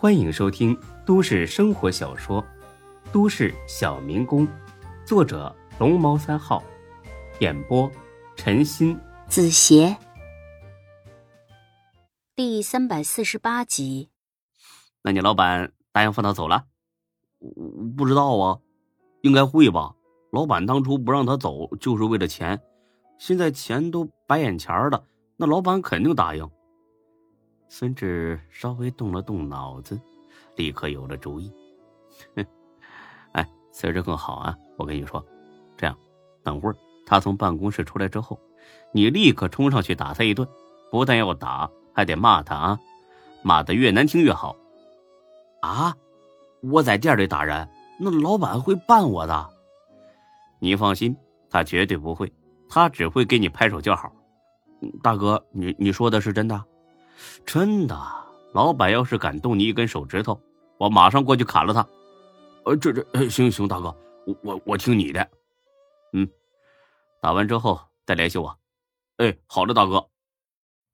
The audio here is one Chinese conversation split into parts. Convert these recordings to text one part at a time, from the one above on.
欢迎收听都市生活小说《都市小民工》，作者龙猫三号，演播陈鑫、子邪，第三百四十八集。那你老板答应放他走了？我不知道啊，应该会吧。老板当初不让他走，就是为了钱，现在钱都摆眼前了，那老板肯定答应。孙志稍微动了动脑子，立刻有了主意。哎，此事更好啊！我跟你说，这样，等会儿他从办公室出来之后，你立刻冲上去打他一顿，不但要打，还得骂他啊，骂的越难听越好。啊！我在店里打人，那老板会办我的。你放心，他绝对不会，他只会给你拍手叫好。大哥，你你说的是真的？真的，老板要是敢动你一根手指头，我马上过去砍了他。呃，这这，行行，大哥，我我我听你的。嗯，打完之后再联系我。哎，好的，大哥。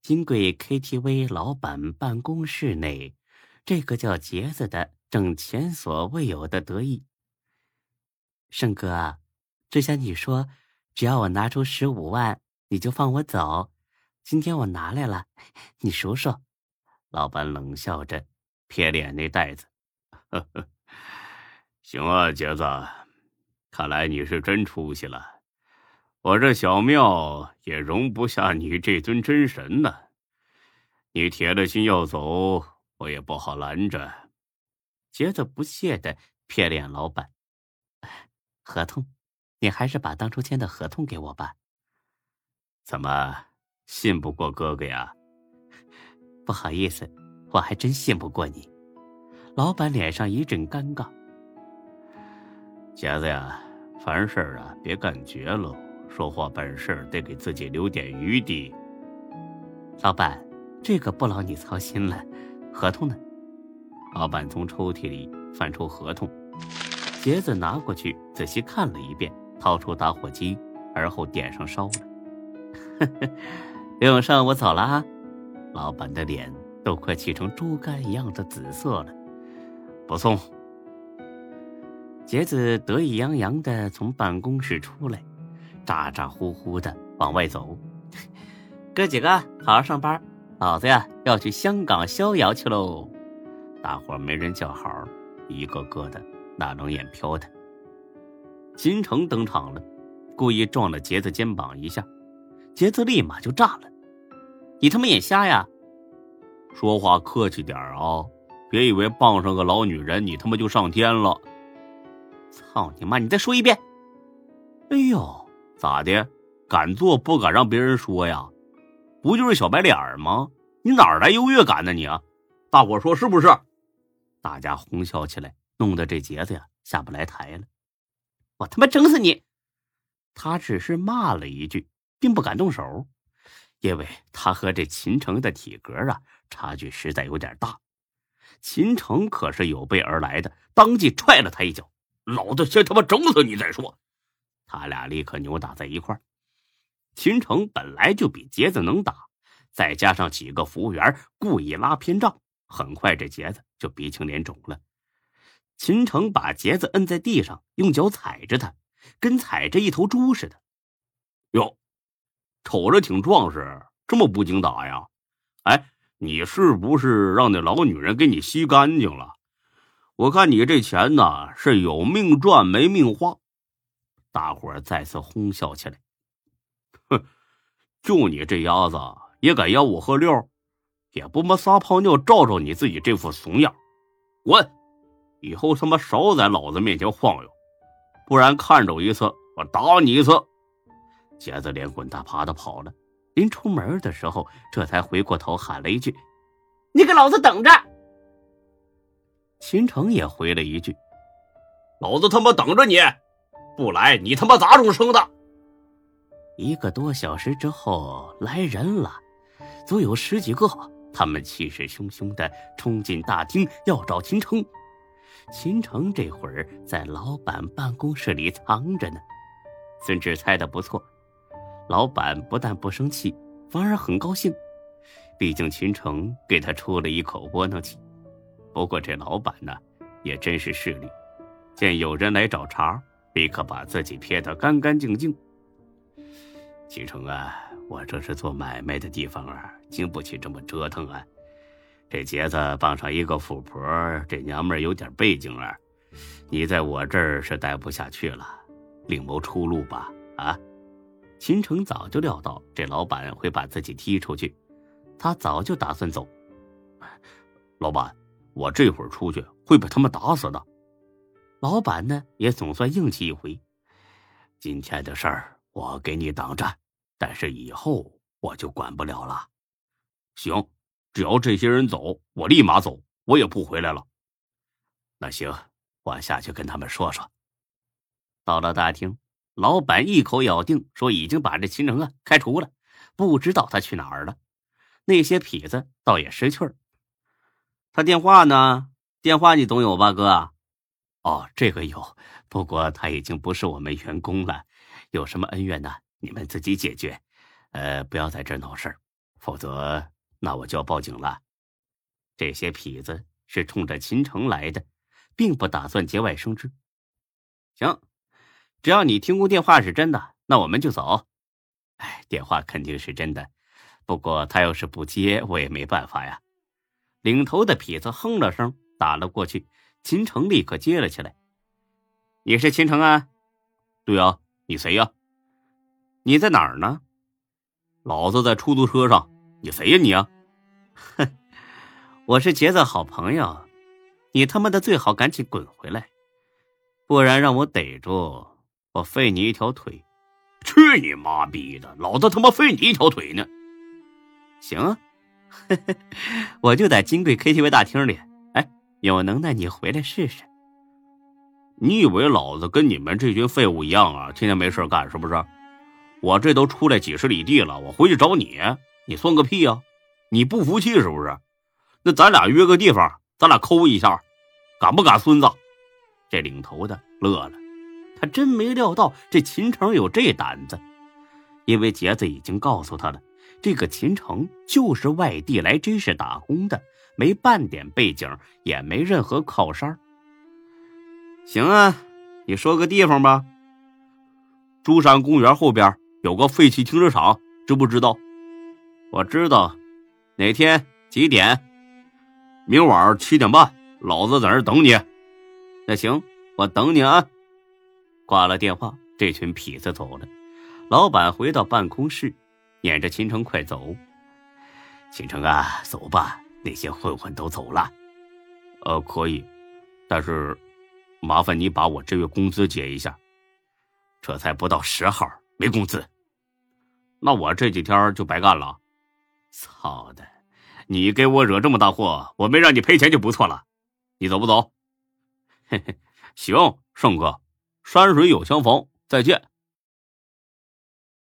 金贵 KTV 老板办公室内，这个叫杰子的正前所未有的得意。胜哥，之前你说，只要我拿出十五万，你就放我走。今天我拿来了，你数数。老板冷笑着，瞥脸那袋子。呵呵，行啊，杰子，看来你是真出息了。我这小庙也容不下你这尊真神呢。你铁了心要走，我也不好拦着。杰子不屑的瞥脸老板。合同，你还是把当初签的合同给我吧。怎么？信不过哥哥呀，不好意思，我还真信不过你。老板脸上一阵尴尬。杰子呀，凡事啊别干绝喽，说话办事得给自己留点余地。老板，这个不劳你操心了。合同呢？老板从抽屉里翻出合同，杰子拿过去仔细看了一遍，掏出打火机，而后点上烧了。呵呵。刘永胜，我走了啊！老板的脸都快气成猪肝一样的紫色了。不送。杰子得意洋洋的从办公室出来，咋咋呼呼的往外走。哥几个，好好上班，老子呀要去香港逍遥去喽！大伙没人叫好，一个个的那冷眼飘他。金城登场了，故意撞了杰子肩膀一下。杰子立马就炸了：“你他妈眼瞎呀！说话客气点啊！别以为傍上个老女人，你他妈就上天了！操你妈！你再说一遍！哎呦，咋的？敢做不敢让别人说呀？不就是小白脸吗？你哪来优越感呢？你啊！大伙说是不是？大家哄笑起来，弄得这杰子呀下不来台了。我他妈整死你！他只是骂了一句。并不敢动手，因为他和这秦城的体格啊差距实在有点大。秦城可是有备而来的，当即踹了他一脚：“老子先他妈整死你再说！”他俩立刻扭打在一块。秦城本来就比杰子能打，再加上几个服务员故意拉偏仗，很快这杰子就鼻青脸肿了。秦城把杰子摁在地上，用脚踩着他，跟踩着一头猪似的。哟。瞅着挺壮实，这么不经打呀？哎，你是不是让那老女人给你吸干净了？我看你这钱呢是有命赚没命花。大伙再次哄笑起来。哼，就你这丫子也敢吆五喝六，也不妈撒泡尿照照你自己这副怂样，滚！以后他妈少在老子面前晃悠，不然看着我一次我打你一次。杰子连滚带爬的跑了，临出门的时候，这才回过头喊了一句：“你给老子等着！”秦城也回了一句：“老子他妈等着你，不来你他妈咋种生的？”一个多小时之后，来人了，足有十几个，他们气势汹汹的冲进大厅，要找秦城。秦城这会儿在老板办公室里藏着呢。孙志猜的不错。老板不但不生气，反而很高兴，毕竟秦城给他出了一口窝囊气。不过这老板呢，也真是势利，见有人来找茬，立刻把自己撇得干干净净。秦城啊，我这是做买卖的地方啊，经不起这么折腾啊。这杰子傍上一个富婆，这娘们儿有点背景啊，你在我这儿是待不下去了，另谋出路吧。啊！秦城早就料到这老板会把自己踢出去，他早就打算走。老板，我这会儿出去会被他们打死的。老板呢，也总算硬气一回。今天的事儿我给你挡着，但是以后我就管不了了。行，只要这些人走，我立马走，我也不回来了。那行，我下去跟他们说说。到了大厅。老板一口咬定说已经把这秦城啊开除了，不知道他去哪儿了。那些痞子倒也识趣儿。他电话呢？电话你总有吧，哥？哦，这个有，不过他已经不是我们员工了。有什么恩怨呢？你们自己解决。呃，不要在这闹事儿，否则那我就要报警了。这些痞子是冲着秦城来的，并不打算节外生枝。行。只要你听过电话是真的，那我们就走。哎，电话肯定是真的，不过他要是不接，我也没办法呀。领头的痞子哼了声，打了过去。秦城立刻接了起来：“你是秦城啊？对啊，你谁呀？你在哪儿呢？老子在出租车上。你谁呀你啊？哼，我是杰子好朋友。你他妈的最好赶紧滚回来，不然让我逮住。”我废你一条腿！去你妈逼的！老子他妈废你一条腿呢！行啊，我就在金贵 KTV 大厅里。哎，有能耐你回来试试。你以为老子跟你们这群废物一样啊？天天没事干是不是？我这都出来几十里地了，我回去找你，你算个屁呀！你不服气是不是？那咱俩约个地方，咱俩抠一下，敢不敢，孙子？这领头的乐了。他真没料到这秦城有这胆子，因为杰子已经告诉他了，这个秦城就是外地来真是打工的，没半点背景，也没任何靠山。行啊，你说个地方吧。珠山公园后边有个废弃停车场，知不知道？我知道。哪天几点？明晚七点半，老子在那等你。那行，我等你啊。挂了电话，这群痞子走了。老板回到办公室，撵着秦城快走。秦城啊，走吧，那些混混都走了。呃，可以，但是麻烦你把我这月工资结一下。这才不到十号，没工资，那我这几天就白干了。操的，你给我惹这么大祸，我没让你赔钱就不错了。你走不走？嘿嘿，行，盛哥。山水有相逢，再见。